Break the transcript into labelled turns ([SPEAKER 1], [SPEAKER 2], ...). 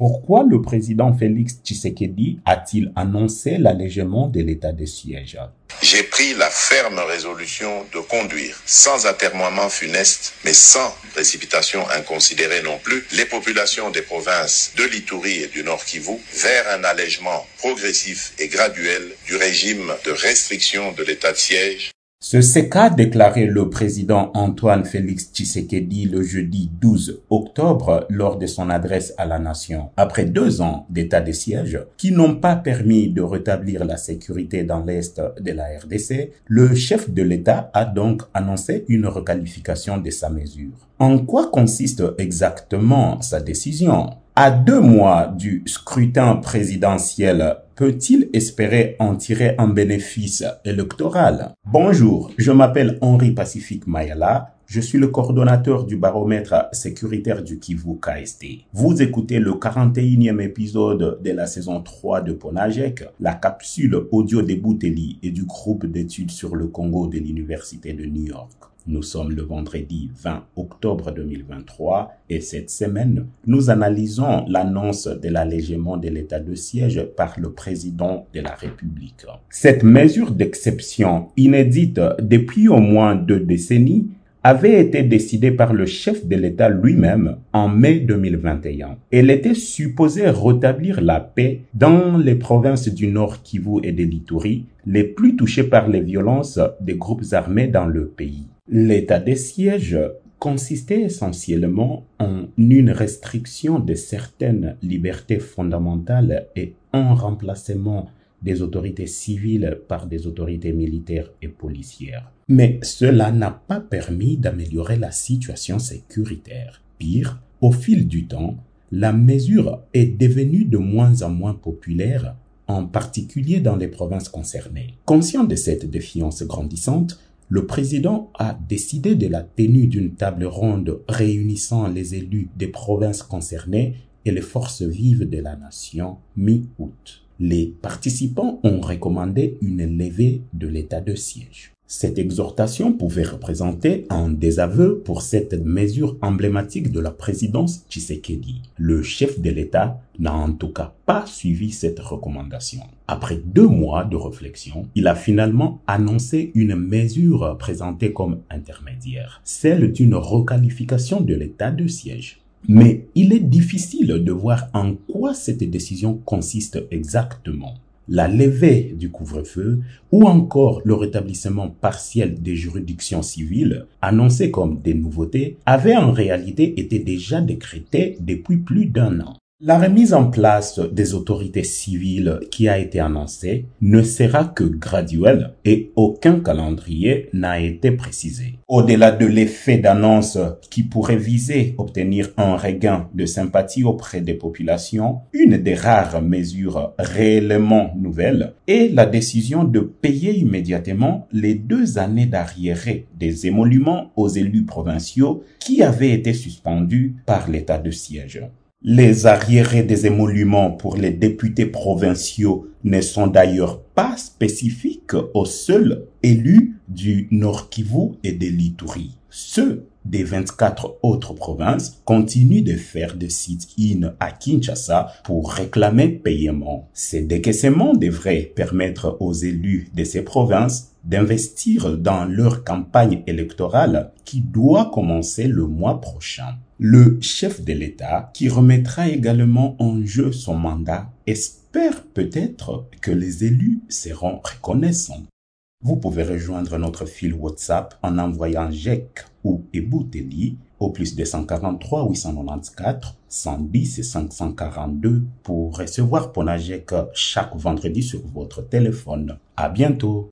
[SPEAKER 1] Pourquoi le président Félix Tshisekedi a-t-il annoncé l'allègement de l'état de siège?
[SPEAKER 2] J'ai pris la ferme résolution de conduire, sans atermoiement funeste, mais sans précipitation inconsidérée non plus, les populations des provinces de l'Itourie et du Nord Kivu vers un allègement progressif et graduel du régime de restriction de l'état de siège
[SPEAKER 1] ce qu'a déclaré le président Antoine Félix Tshisekedi le jeudi 12 octobre lors de son adresse à la nation. Après deux ans d'état de siège qui n'ont pas permis de rétablir la sécurité dans l'est de la RDC, le chef de l'État a donc annoncé une requalification de sa mesure. En quoi consiste exactement sa décision? À deux mois du scrutin présidentiel peut-il espérer en tirer un bénéfice électoral? Bonjour, je m'appelle Henri Pacifique Mayala. Je suis le coordonnateur du baromètre sécuritaire du Kivu KST. Vous écoutez le 41e épisode de la saison 3 de Ponajek, la capsule audio des Bouteli et du groupe d'études sur le Congo de l'Université de New York. Nous sommes le vendredi 20 octobre 2023 et cette semaine, nous analysons l'annonce de l'allègement de l'état de siège par le président de la République. Cette mesure d'exception inédite depuis au moins deux décennies avait été décidée par le chef de l'État lui-même en mai 2021. Elle était supposée rétablir la paix dans les provinces du Nord Kivu et de l'Ituri, les plus touchées par les violences des groupes armés dans le pays. L'état des sièges consistait essentiellement en une restriction de certaines libertés fondamentales et un remplacement des autorités civiles par des autorités militaires et policières. Mais cela n'a pas permis d'améliorer la situation sécuritaire. Pire, au fil du temps, la mesure est devenue de moins en moins populaire, en particulier dans les provinces concernées. Conscient de cette défiance grandissante, le président a décidé de la tenue d'une table ronde réunissant les élus des provinces concernées et les forces vives de la nation mi-août. Les participants ont recommandé une levée de l'état de siège. Cette exhortation pouvait représenter un désaveu pour cette mesure emblématique de la présidence Tshisekedi. Le chef de l'État n'a en tout cas pas suivi cette recommandation. Après deux mois de réflexion, il a finalement annoncé une mesure présentée comme intermédiaire, celle d'une requalification de l'état de siège. Mais il est difficile de voir en quoi cette décision consiste exactement la levée du couvre-feu ou encore le rétablissement partiel des juridictions civiles, annoncées comme des nouveautés, avaient en réalité été déjà décrétées depuis plus d'un an. La remise en place des autorités civiles qui a été annoncée ne sera que graduelle et aucun calendrier n'a été précisé. Au-delà de l'effet d'annonce qui pourrait viser obtenir un regain de sympathie auprès des populations, une des rares mesures réellement nouvelles est la décision de payer immédiatement les deux années d'arriéré des émoluments aux élus provinciaux qui avaient été suspendus par l'état de siège. Les arriérés des émoluments pour les députés provinciaux ne sont d'ailleurs pas spécifiques aux seuls élus du Nord Kivu et de l'Ituri. Ceux des 24 autres provinces continuent de faire des sit-in à Kinshasa pour réclamer paiement. Ces décaissements devraient permettre aux élus de ces provinces d'investir dans leur campagne électorale qui doit commencer le mois prochain. Le chef de l'État, qui remettra également en jeu son mandat, espère peut-être que les élus seront reconnaissants. Vous pouvez rejoindre notre fil WhatsApp en envoyant JEC ou Ebouteli au plus 243 894 110 et 542 pour recevoir Ponajek chaque vendredi sur votre téléphone. À bientôt!